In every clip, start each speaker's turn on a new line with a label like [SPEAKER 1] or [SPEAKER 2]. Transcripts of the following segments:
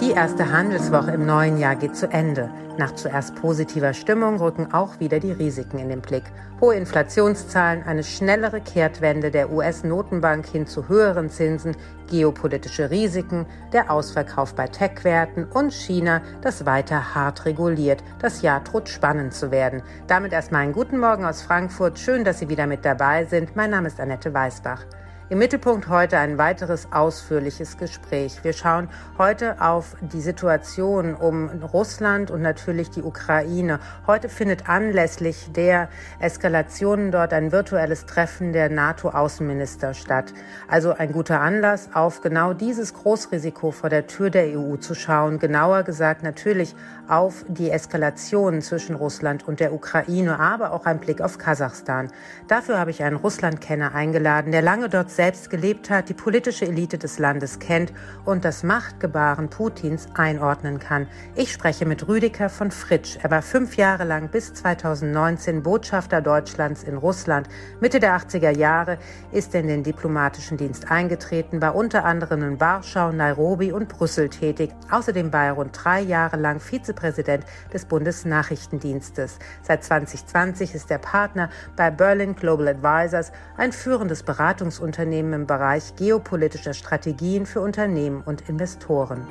[SPEAKER 1] Die erste Handelswoche im neuen Jahr geht zu Ende. Nach zuerst positiver Stimmung rücken auch wieder die Risiken in den Blick. Hohe Inflationszahlen, eine schnellere Kehrtwende der US-Notenbank hin zu höheren Zinsen, geopolitische Risiken, der Ausverkauf bei Tech-Werten und China, das weiter hart reguliert. Das Jahr droht spannend zu werden. Damit erstmal einen guten Morgen aus Frankfurt. Schön, dass Sie wieder mit dabei sind. Mein Name ist Annette Weißbach. Im Mittelpunkt heute ein weiteres ausführliches Gespräch. Wir schauen heute auf die Situation um Russland und natürlich die Ukraine. Heute findet anlässlich der Eskalationen dort ein virtuelles Treffen der NATO-Außenminister statt. Also ein guter Anlass, auf genau dieses Großrisiko vor der Tür der EU zu schauen. Genauer gesagt natürlich auf die Eskalation zwischen Russland und der Ukraine, aber auch ein Blick auf Kasachstan. Dafür habe ich einen Russlandkenner eingeladen, der lange dort selbst gelebt hat, die politische Elite des Landes kennt und das Machtgebaren Putins einordnen kann. Ich spreche mit Rüdiger von Fritsch. Er war fünf Jahre lang bis 2019 Botschafter Deutschlands in Russland. Mitte der 80er Jahre ist er in den diplomatischen Dienst eingetreten, war unter anderem in Warschau, Nairobi und Brüssel tätig. Außerdem war er rund drei Jahre lang Vizepräsident des Bundesnachrichtendienstes. Seit 2020 ist er Partner bei Berlin Global Advisors, ein führendes Beratungsunternehmen Unternehmen im Bereich geopolitischer Strategien für Unternehmen und Investoren.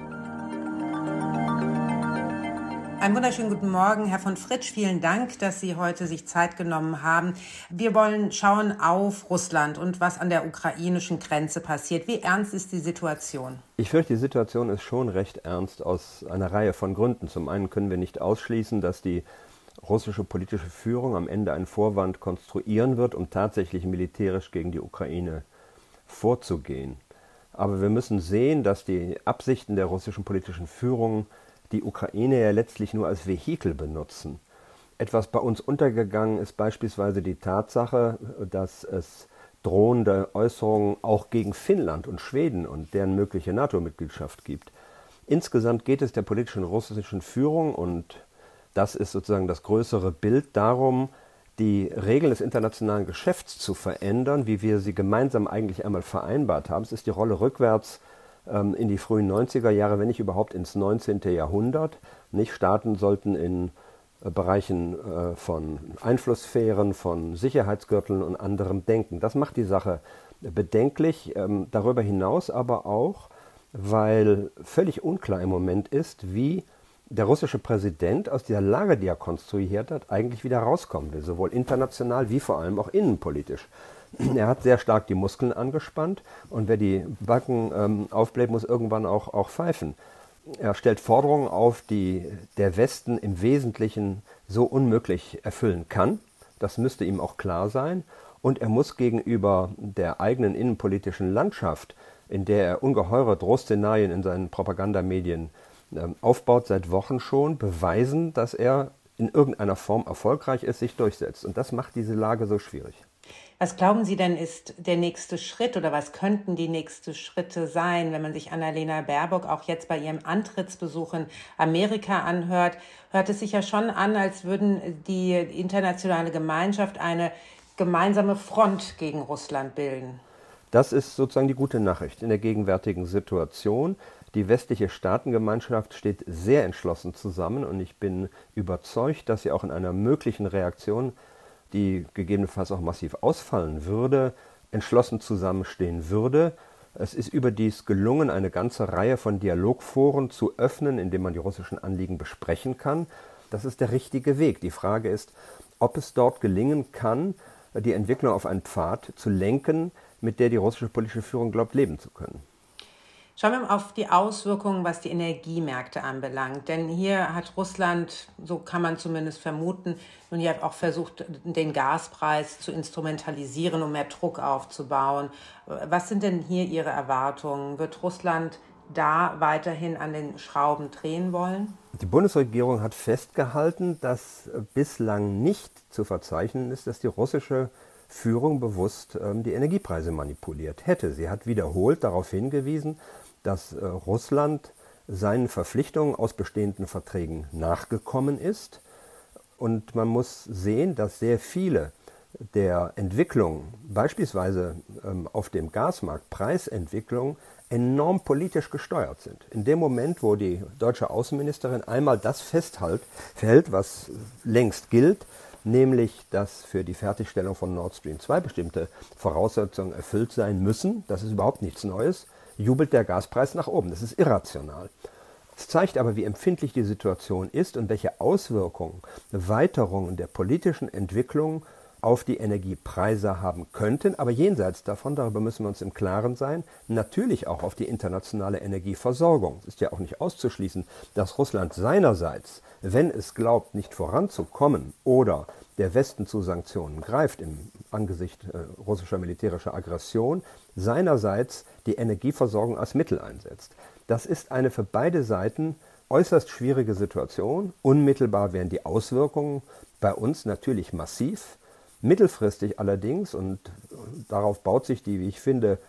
[SPEAKER 1] Einen wunderschönen guten Morgen, Herr von Fritsch. Vielen Dank, dass Sie heute sich Zeit genommen haben. Wir wollen schauen auf Russland und was an der ukrainischen Grenze passiert. Wie ernst ist die Situation?
[SPEAKER 2] Ich fürchte, die Situation ist schon recht ernst aus einer Reihe von Gründen. Zum einen können wir nicht ausschließen, dass die russische politische Führung am Ende einen Vorwand konstruieren wird, um tatsächlich militärisch gegen die Ukraine vorzugehen. Aber wir müssen sehen, dass die Absichten der russischen politischen Führung die Ukraine ja letztlich nur als Vehikel benutzen. Etwas bei uns untergegangen ist beispielsweise die Tatsache, dass es drohende Äußerungen auch gegen Finnland und Schweden und deren mögliche NATO-Mitgliedschaft gibt. Insgesamt geht es der politischen russischen Führung, und das ist sozusagen das größere Bild, darum, die Regeln des internationalen Geschäfts zu verändern, wie wir sie gemeinsam eigentlich einmal vereinbart haben. Es ist die Rolle rückwärts ähm, in die frühen 90er Jahre, wenn nicht überhaupt ins 19. Jahrhundert. Nicht Staaten sollten in äh, Bereichen äh, von Einflusssphären, von Sicherheitsgürteln und anderem denken. Das macht die Sache bedenklich. Ähm, darüber hinaus aber auch, weil völlig unklar im Moment ist, wie der russische Präsident aus dieser Lage, die er konstruiert hat, eigentlich wieder rauskommen will, sowohl international wie vor allem auch innenpolitisch. Er hat sehr stark die Muskeln angespannt und wer die Backen ähm, aufbläht, muss irgendwann auch, auch pfeifen. Er stellt Forderungen auf, die der Westen im Wesentlichen so unmöglich erfüllen kann. Das müsste ihm auch klar sein. Und er muss gegenüber der eigenen innenpolitischen Landschaft, in der er ungeheure Drohszenarien in seinen Propagandamedien ähm, aufbaut seit Wochen schon, beweisen, dass er in irgendeiner Form erfolgreich ist, sich durchsetzt. Und das macht diese Lage so schwierig.
[SPEAKER 1] Was glauben Sie denn ist der nächste Schritt oder was könnten die nächsten Schritte sein, wenn man sich Annalena Baerbock auch jetzt bei ihrem Antrittsbesuch in Amerika anhört? Hört es sich ja schon an, als würden die internationale Gemeinschaft eine gemeinsame Front gegen Russland bilden.
[SPEAKER 2] Das ist sozusagen die gute Nachricht in der gegenwärtigen Situation. Die westliche Staatengemeinschaft steht sehr entschlossen zusammen und ich bin überzeugt, dass sie auch in einer möglichen Reaktion, die gegebenenfalls auch massiv ausfallen würde, entschlossen zusammenstehen würde. Es ist überdies gelungen, eine ganze Reihe von Dialogforen zu öffnen, in denen man die russischen Anliegen besprechen kann. Das ist der richtige Weg. Die Frage ist, ob es dort gelingen kann, die Entwicklung auf einen Pfad zu lenken, mit der die russische politische Führung glaubt, leben zu können.
[SPEAKER 1] Schauen wir mal auf die Auswirkungen, was die Energiemärkte anbelangt. Denn hier hat Russland, so kann man zumindest vermuten, nun ja auch versucht, den Gaspreis zu instrumentalisieren, um mehr Druck aufzubauen. Was sind denn hier Ihre Erwartungen? Wird Russland da weiterhin an den Schrauben drehen wollen?
[SPEAKER 2] Die Bundesregierung hat festgehalten, dass bislang nicht zu verzeichnen ist, dass die russische Führung bewusst ähm, die Energiepreise manipuliert hätte. Sie hat wiederholt darauf hingewiesen, dass äh, Russland seinen Verpflichtungen aus bestehenden Verträgen nachgekommen ist. Und man muss sehen, dass sehr viele der Entwicklungen, beispielsweise ähm, auf dem Gasmarkt, Preisentwicklungen, enorm politisch gesteuert sind. In dem Moment, wo die deutsche Außenministerin einmal das festhält, was längst gilt, nämlich dass für die Fertigstellung von Nord Stream 2 bestimmte Voraussetzungen erfüllt sein müssen, das ist überhaupt nichts Neues, jubelt der Gaspreis nach oben. Das ist irrational. Es zeigt aber, wie empfindlich die Situation ist und welche Auswirkungen Weiterungen der politischen Entwicklung auf die Energiepreise haben könnten, aber jenseits davon, darüber müssen wir uns im Klaren sein, natürlich auch auf die internationale Energieversorgung. Es ist ja auch nicht auszuschließen, dass Russland seinerseits, wenn es glaubt, nicht voranzukommen oder der Westen zu Sanktionen greift im Angesicht äh, russischer militärischer Aggression, seinerseits die Energieversorgung als Mittel einsetzt. Das ist eine für beide Seiten äußerst schwierige Situation. Unmittelbar wären die Auswirkungen bei uns natürlich massiv. Mittelfristig allerdings, und darauf baut sich die, wie ich finde,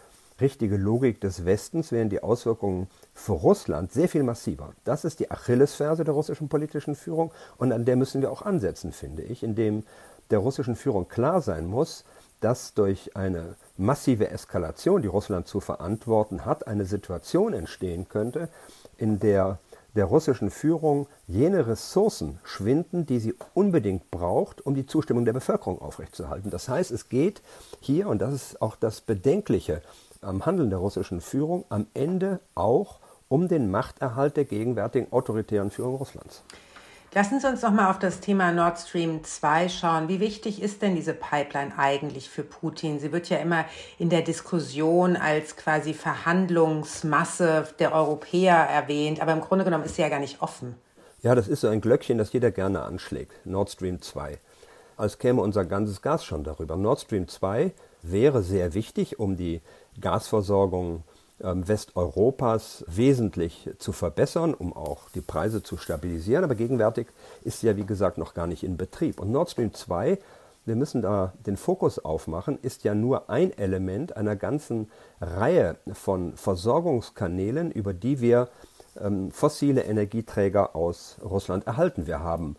[SPEAKER 2] richtige Logik des Westens, wären die Auswirkungen für Russland sehr viel massiver. Das ist die Achillesferse der russischen politischen Führung und an der müssen wir auch ansetzen, finde ich, indem der russischen Führung klar sein muss, dass durch eine massive Eskalation, die Russland zu verantworten hat, eine Situation entstehen könnte, in der der russischen Führung jene Ressourcen schwinden, die sie unbedingt braucht, um die Zustimmung der Bevölkerung aufrechtzuerhalten. Das heißt, es geht hier, und das ist auch das Bedenkliche am Handeln der russischen Führung, am Ende auch um den Machterhalt der gegenwärtigen autoritären Führung Russlands.
[SPEAKER 1] Lassen Sie uns noch mal auf das Thema Nord Stream 2 schauen. Wie wichtig ist denn diese Pipeline eigentlich für Putin? Sie wird ja immer in der Diskussion als quasi Verhandlungsmasse der Europäer erwähnt, aber im Grunde genommen ist sie ja gar nicht offen.
[SPEAKER 2] Ja, das ist so ein Glöckchen, das jeder gerne anschlägt. Nord Stream 2. Als käme unser ganzes Gas schon darüber. Nord Stream 2 wäre sehr wichtig, um die Gasversorgung Westeuropas wesentlich zu verbessern, um auch die Preise zu stabilisieren. Aber gegenwärtig ist sie ja, wie gesagt, noch gar nicht in Betrieb. Und Nord Stream 2, wir müssen da den Fokus aufmachen, ist ja nur ein Element einer ganzen Reihe von Versorgungskanälen, über die wir ähm, fossile Energieträger aus Russland erhalten. Wir haben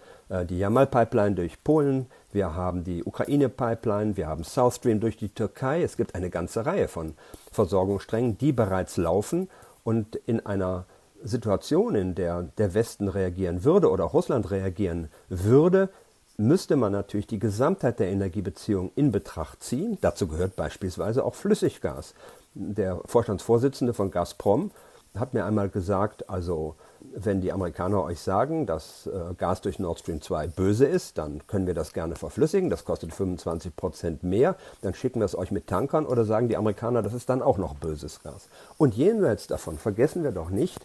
[SPEAKER 2] die Jamal-Pipeline durch Polen, wir haben die Ukraine-Pipeline, wir haben South Stream durch die Türkei. Es gibt eine ganze Reihe von Versorgungssträngen, die bereits laufen und in einer Situation, in der der Westen reagieren würde oder Russland reagieren würde, müsste man natürlich die Gesamtheit der Energiebeziehungen in Betracht ziehen. Dazu gehört beispielsweise auch Flüssiggas. Der Vorstandsvorsitzende von Gazprom hat mir einmal gesagt, also wenn die Amerikaner euch sagen, dass äh, Gas durch Nord Stream 2 böse ist, dann können wir das gerne verflüssigen. Das kostet 25 Prozent mehr. Dann schicken wir es euch mit Tankern oder sagen die Amerikaner, das ist dann auch noch böses Gas. Und jenseits davon vergessen wir doch nicht,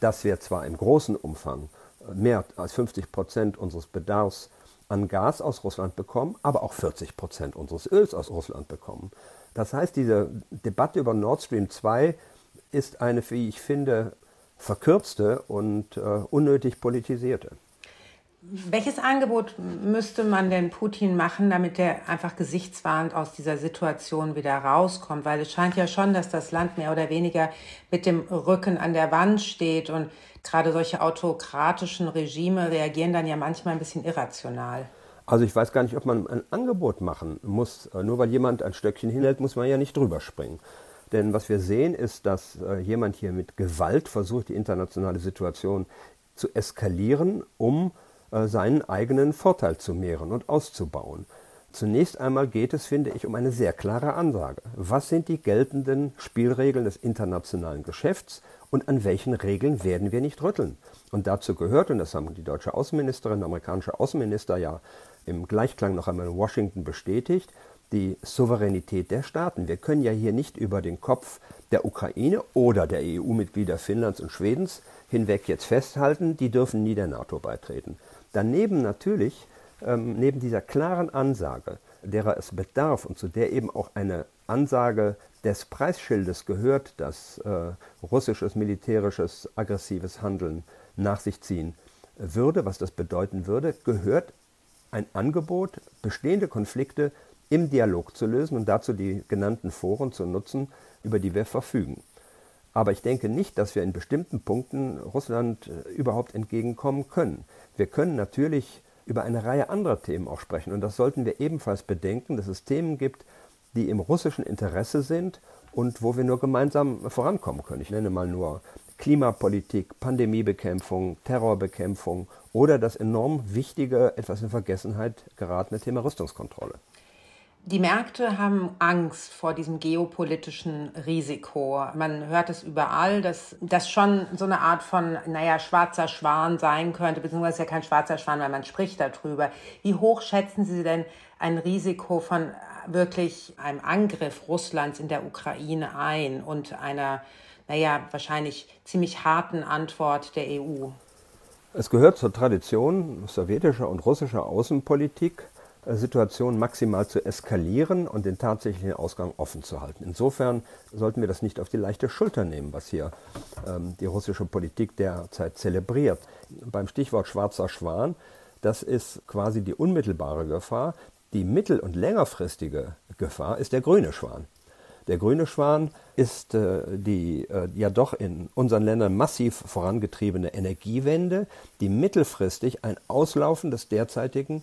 [SPEAKER 2] dass wir zwar im großen Umfang äh, mehr als 50 Prozent unseres Bedarfs an Gas aus Russland bekommen, aber auch 40 Prozent unseres Öls aus Russland bekommen. Das heißt, diese Debatte über Nord Stream 2 ist eine, wie ich finde, verkürzte und äh, unnötig politisierte.
[SPEAKER 1] Welches Angebot müsste man denn Putin machen, damit er einfach gesichtswahrend aus dieser Situation wieder rauskommt? Weil es scheint ja schon, dass das Land mehr oder weniger mit dem Rücken an der Wand steht und gerade solche autokratischen Regime reagieren dann ja manchmal ein bisschen irrational.
[SPEAKER 2] Also ich weiß gar nicht, ob man ein Angebot machen muss. Nur weil jemand ein Stöckchen hinhält, muss man ja nicht drüber springen. Denn was wir sehen, ist, dass äh, jemand hier mit Gewalt versucht, die internationale Situation zu eskalieren, um äh, seinen eigenen Vorteil zu mehren und auszubauen. Zunächst einmal geht es, finde ich, um eine sehr klare Ansage. Was sind die geltenden Spielregeln des internationalen Geschäfts und an welchen Regeln werden wir nicht rütteln? Und dazu gehört, und das haben die deutsche Außenministerin, der amerikanische Außenminister ja im Gleichklang noch einmal in Washington bestätigt, die Souveränität der Staaten. Wir können ja hier nicht über den Kopf der Ukraine oder der EU-Mitglieder Finnlands und Schwedens hinweg jetzt festhalten, die dürfen nie der NATO beitreten. Daneben natürlich, ähm, neben dieser klaren Ansage, derer es bedarf und zu der eben auch eine Ansage des Preisschildes gehört, dass äh, russisches militärisches aggressives Handeln nach sich ziehen würde, was das bedeuten würde, gehört ein Angebot, bestehende Konflikte im Dialog zu lösen und dazu die genannten Foren zu nutzen, über die wir verfügen. Aber ich denke nicht, dass wir in bestimmten Punkten Russland äh, überhaupt entgegenkommen können. Wir können natürlich über eine Reihe anderer Themen auch sprechen. Und das sollten wir ebenfalls bedenken, dass es Themen gibt, die im russischen Interesse sind und wo wir nur gemeinsam vorankommen können. Ich nenne mal nur Klimapolitik, Pandemiebekämpfung, Terrorbekämpfung oder das enorm wichtige, etwas in Vergessenheit geratene Thema Rüstungskontrolle.
[SPEAKER 1] Die Märkte haben Angst vor diesem geopolitischen Risiko. Man hört es überall, dass das schon so eine Art von, naja, schwarzer Schwan sein könnte, beziehungsweise ja kein schwarzer Schwan, weil man spricht darüber. Wie hoch schätzen Sie denn ein Risiko von wirklich einem Angriff Russlands in der Ukraine ein und einer, naja, wahrscheinlich ziemlich harten Antwort der EU?
[SPEAKER 2] Es gehört zur Tradition sowjetischer und russischer Außenpolitik, Situation maximal zu eskalieren und den tatsächlichen Ausgang offen zu halten. Insofern sollten wir das nicht auf die leichte Schulter nehmen, was hier ähm, die russische Politik derzeit zelebriert. Beim Stichwort schwarzer Schwan, das ist quasi die unmittelbare Gefahr. Die mittel- und längerfristige Gefahr ist der grüne Schwan. Der grüne Schwan ist äh, die äh, ja doch in unseren Ländern massiv vorangetriebene Energiewende, die mittelfristig ein Auslaufen des derzeitigen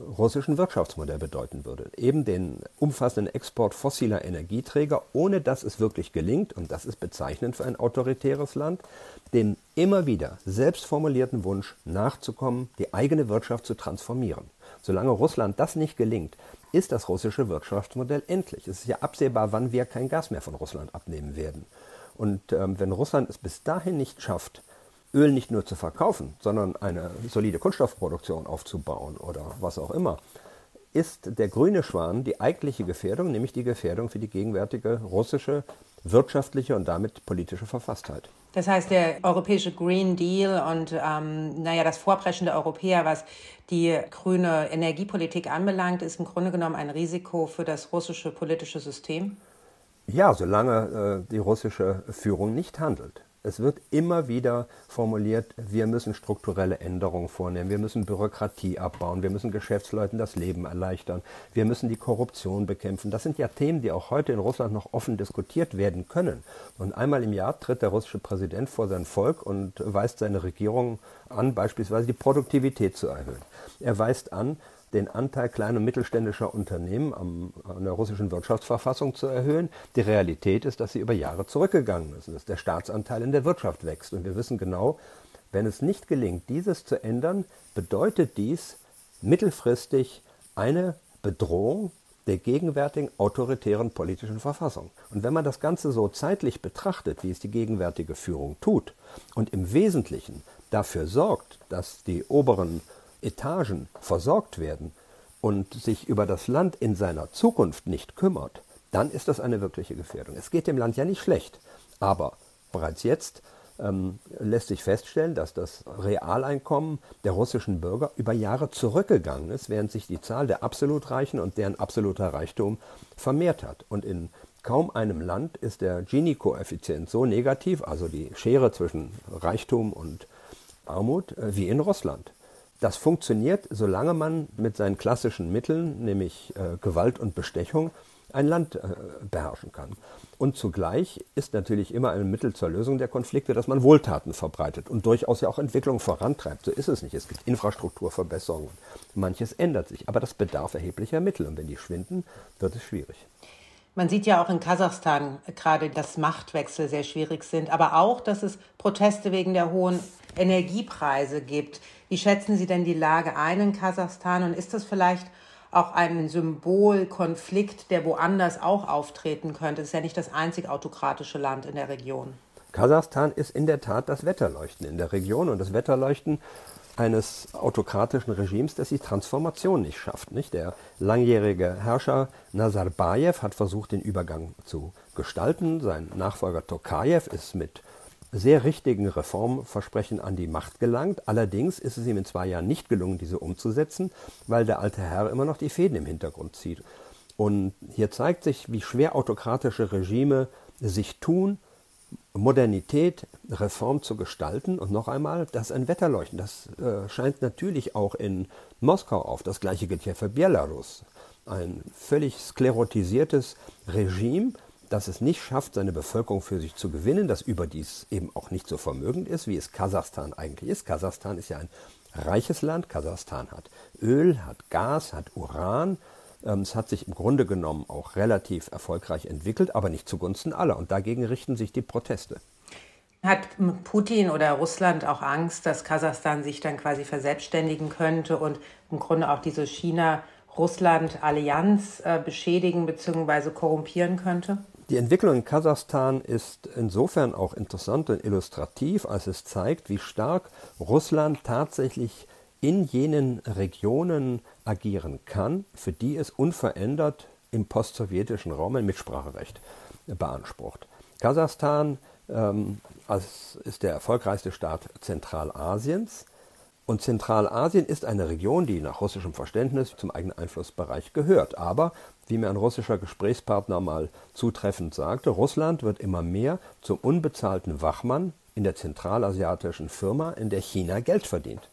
[SPEAKER 2] russischen Wirtschaftsmodell bedeuten würde. Eben den umfassenden Export fossiler Energieträger, ohne dass es wirklich gelingt, und das ist bezeichnend für ein autoritäres Land, dem immer wieder selbst formulierten Wunsch nachzukommen, die eigene Wirtschaft zu transformieren. Solange Russland das nicht gelingt, ist das russische Wirtschaftsmodell endlich. Es ist ja absehbar, wann wir kein Gas mehr von Russland abnehmen werden. Und ähm, wenn Russland es bis dahin nicht schafft, Öl nicht nur zu verkaufen, sondern eine solide Kunststoffproduktion aufzubauen oder was auch immer, ist der grüne Schwan die eigentliche Gefährdung, nämlich die Gefährdung für die gegenwärtige russische wirtschaftliche und damit politische Verfasstheit.
[SPEAKER 1] Das heißt, der europäische Green Deal und ähm, naja, das Vorpreschen der Europäer, was die grüne Energiepolitik anbelangt, ist im Grunde genommen ein Risiko für das russische politische System?
[SPEAKER 2] Ja, solange äh, die russische Führung nicht handelt. Es wird immer wieder formuliert, wir müssen strukturelle Änderungen vornehmen, wir müssen Bürokratie abbauen, wir müssen Geschäftsleuten das Leben erleichtern, wir müssen die Korruption bekämpfen. Das sind ja Themen, die auch heute in Russland noch offen diskutiert werden können. Und einmal im Jahr tritt der russische Präsident vor sein Volk und weist seine Regierung an, beispielsweise die Produktivität zu erhöhen. Er weist an, den Anteil kleiner und mittelständischer Unternehmen am, an der russischen Wirtschaftsverfassung zu erhöhen. Die Realität ist, dass sie über Jahre zurückgegangen ist, dass der Staatsanteil in der Wirtschaft wächst. Und wir wissen genau, wenn es nicht gelingt, dieses zu ändern, bedeutet dies mittelfristig eine Bedrohung der gegenwärtigen autoritären politischen Verfassung. Und wenn man das Ganze so zeitlich betrachtet, wie es die gegenwärtige Führung tut, und im Wesentlichen dafür sorgt, dass die oberen Etagen versorgt werden und sich über das Land in seiner Zukunft nicht kümmert, dann ist das eine wirkliche Gefährdung. Es geht dem Land ja nicht schlecht, aber bereits jetzt ähm, lässt sich feststellen, dass das Realeinkommen der russischen Bürger über Jahre zurückgegangen ist, während sich die Zahl der absolut Reichen und deren absoluter Reichtum vermehrt hat. Und in kaum einem Land ist der Gini-Koeffizient so negativ, also die Schere zwischen Reichtum und Armut, äh, wie in Russland. Das funktioniert, solange man mit seinen klassischen Mitteln, nämlich äh, Gewalt und Bestechung, ein Land äh, beherrschen kann. Und zugleich ist natürlich immer ein Mittel zur Lösung der Konflikte, dass man Wohltaten verbreitet und durchaus ja auch Entwicklung vorantreibt. So ist es nicht. Es gibt Infrastrukturverbesserungen. Manches ändert sich, aber das bedarf erheblicher Mittel. Und wenn die schwinden, wird es schwierig.
[SPEAKER 1] Man sieht ja auch in Kasachstan gerade, dass Machtwechsel sehr schwierig sind, aber auch, dass es Proteste wegen der hohen Energiepreise gibt. Wie schätzen Sie denn die Lage ein in Kasachstan und ist das vielleicht auch ein Symbolkonflikt, der woanders auch auftreten könnte? Es ist ja nicht das einzig autokratische Land in der Region.
[SPEAKER 2] Kasachstan ist in der Tat das Wetterleuchten in der Region und das Wetterleuchten eines autokratischen Regimes, das die Transformation nicht schafft. Nicht? Der langjährige Herrscher Nazarbayev hat versucht, den Übergang zu gestalten. Sein Nachfolger Tokayev ist mit sehr richtigen Reformversprechen an die Macht gelangt. Allerdings ist es ihm in zwei Jahren nicht gelungen, diese umzusetzen, weil der alte Herr immer noch die Fäden im Hintergrund zieht. Und hier zeigt sich, wie schwer autokratische Regime sich tun, Modernität, Reform zu gestalten. Und noch einmal, das ist ein Wetterleuchten. Das äh, scheint natürlich auch in Moskau auf. Das gleiche gilt ja für Belarus. Ein völlig sklerotisiertes Regime, das es nicht schafft, seine Bevölkerung für sich zu gewinnen, das überdies eben auch nicht so vermögend ist, wie es Kasachstan eigentlich ist. Kasachstan ist ja ein reiches Land. Kasachstan hat Öl, hat Gas, hat Uran. Ähm, es hat sich im Grunde genommen auch relativ erfolgreich entwickelt, aber nicht zugunsten aller. Und dagegen richten sich die Proteste.
[SPEAKER 1] Hat Putin oder Russland auch Angst, dass Kasachstan sich dann quasi verselbstständigen könnte und im Grunde auch diese China-Russland-Allianz äh, beschädigen bzw. korrumpieren könnte?
[SPEAKER 2] Die Entwicklung in Kasachstan ist insofern auch interessant und illustrativ, als es zeigt, wie stark Russland tatsächlich in jenen Regionen agieren kann, für die es unverändert im postsowjetischen Raum ein Mitspracherecht beansprucht. Kasachstan ähm, ist der erfolgreichste Staat Zentralasiens. Und Zentralasien ist eine Region, die nach russischem Verständnis zum eigenen Einflussbereich gehört. Aber, wie mir ein russischer Gesprächspartner mal zutreffend sagte, Russland wird immer mehr zum unbezahlten Wachmann in der zentralasiatischen Firma, in der China Geld verdient.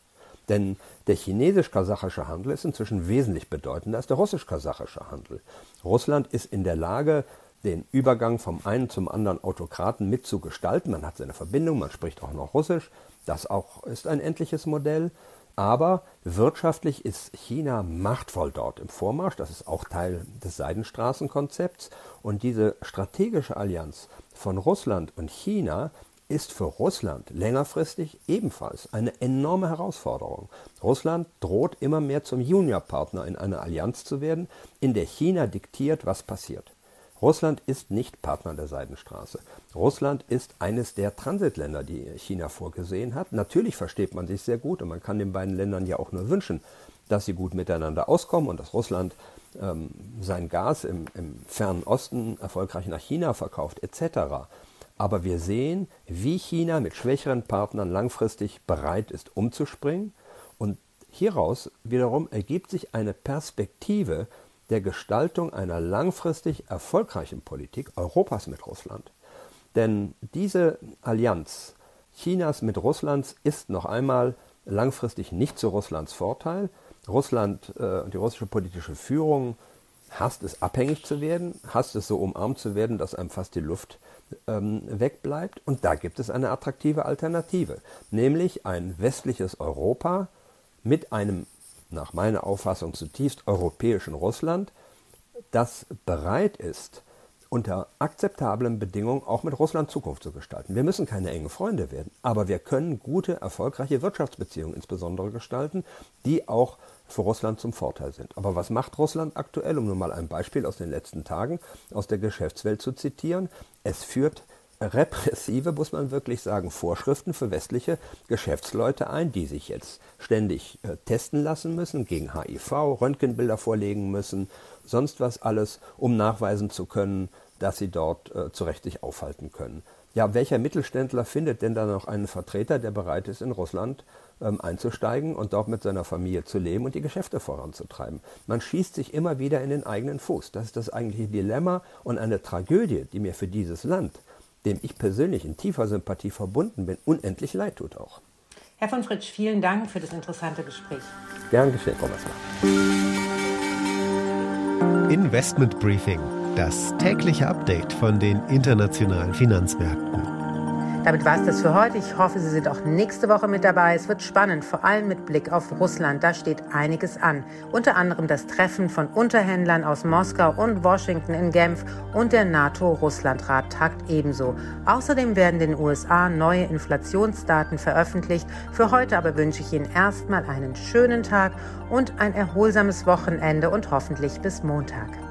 [SPEAKER 2] Denn der chinesisch-kasachische Handel ist inzwischen wesentlich bedeutender als der russisch-kasachische Handel. Russland ist in der Lage, den Übergang vom einen zum anderen Autokraten mitzugestalten. Man hat seine Verbindung, man spricht auch noch Russisch. Das auch ist ein endliches Modell. Aber wirtschaftlich ist China machtvoll dort im Vormarsch. Das ist auch Teil des Seidenstraßenkonzepts. Und diese strategische Allianz von Russland und China ist für Russland längerfristig ebenfalls eine enorme Herausforderung. Russland droht immer mehr zum Juniorpartner in einer Allianz zu werden, in der China diktiert, was passiert. Russland ist nicht Partner der Seidenstraße. Russland ist eines der Transitländer, die China vorgesehen hat. Natürlich versteht man sich sehr gut und man kann den beiden Ländern ja auch nur wünschen, dass sie gut miteinander auskommen und dass Russland ähm, sein Gas im, im fernen Osten erfolgreich nach China verkauft etc. Aber wir sehen, wie China mit schwächeren Partnern langfristig bereit ist, umzuspringen. Und hieraus wiederum ergibt sich eine Perspektive der Gestaltung einer langfristig erfolgreichen Politik Europas mit Russland. Denn diese Allianz Chinas mit Russlands ist noch einmal langfristig nicht zu Russlands Vorteil. Russland äh, und die russische politische Führung hasst es, abhängig zu werden, hasst es so umarmt zu werden, dass einem fast die Luft ähm, wegbleibt. Und da gibt es eine attraktive Alternative, nämlich ein westliches Europa mit einem nach meiner Auffassung zutiefst europäischen Russland, das bereit ist, unter akzeptablen Bedingungen auch mit Russland Zukunft zu gestalten. Wir müssen keine engen Freunde werden, aber wir können gute, erfolgreiche Wirtschaftsbeziehungen insbesondere gestalten, die auch für Russland zum Vorteil sind. Aber was macht Russland aktuell, um nur mal ein Beispiel aus den letzten Tagen aus der Geschäftswelt zu zitieren? Es führt repressive, muss man wirklich sagen, Vorschriften für westliche Geschäftsleute ein, die sich jetzt ständig äh, testen lassen müssen gegen HIV, Röntgenbilder vorlegen müssen, sonst was alles, um nachweisen zu können, dass sie dort äh, zu Recht sich aufhalten können. Ja, welcher Mittelständler findet denn da noch einen Vertreter, der bereit ist, in Russland ähm, einzusteigen und dort mit seiner Familie zu leben und die Geschäfte voranzutreiben? Man schießt sich immer wieder in den eigenen Fuß. Das ist das eigentliche Dilemma und eine Tragödie, die mir für dieses Land dem ich persönlich in tiefer Sympathie verbunden bin, unendlich leid tut auch.
[SPEAKER 1] Herr von Fritsch, vielen Dank für das interessante Gespräch.
[SPEAKER 2] Gern geschehen, Frau Messner.
[SPEAKER 3] Investment Briefing, das tägliche Update von den internationalen Finanzmärkten.
[SPEAKER 1] Damit war es das für heute. Ich hoffe, Sie sind auch nächste Woche mit dabei. Es wird spannend, vor allem mit Blick auf Russland. Da steht einiges an. Unter anderem das Treffen von Unterhändlern aus Moskau und Washington in Genf und der NATO-Russland-Rat tagt ebenso. Außerdem werden den USA neue Inflationsdaten veröffentlicht. Für heute aber wünsche ich Ihnen erstmal einen schönen Tag und ein erholsames Wochenende und hoffentlich bis Montag.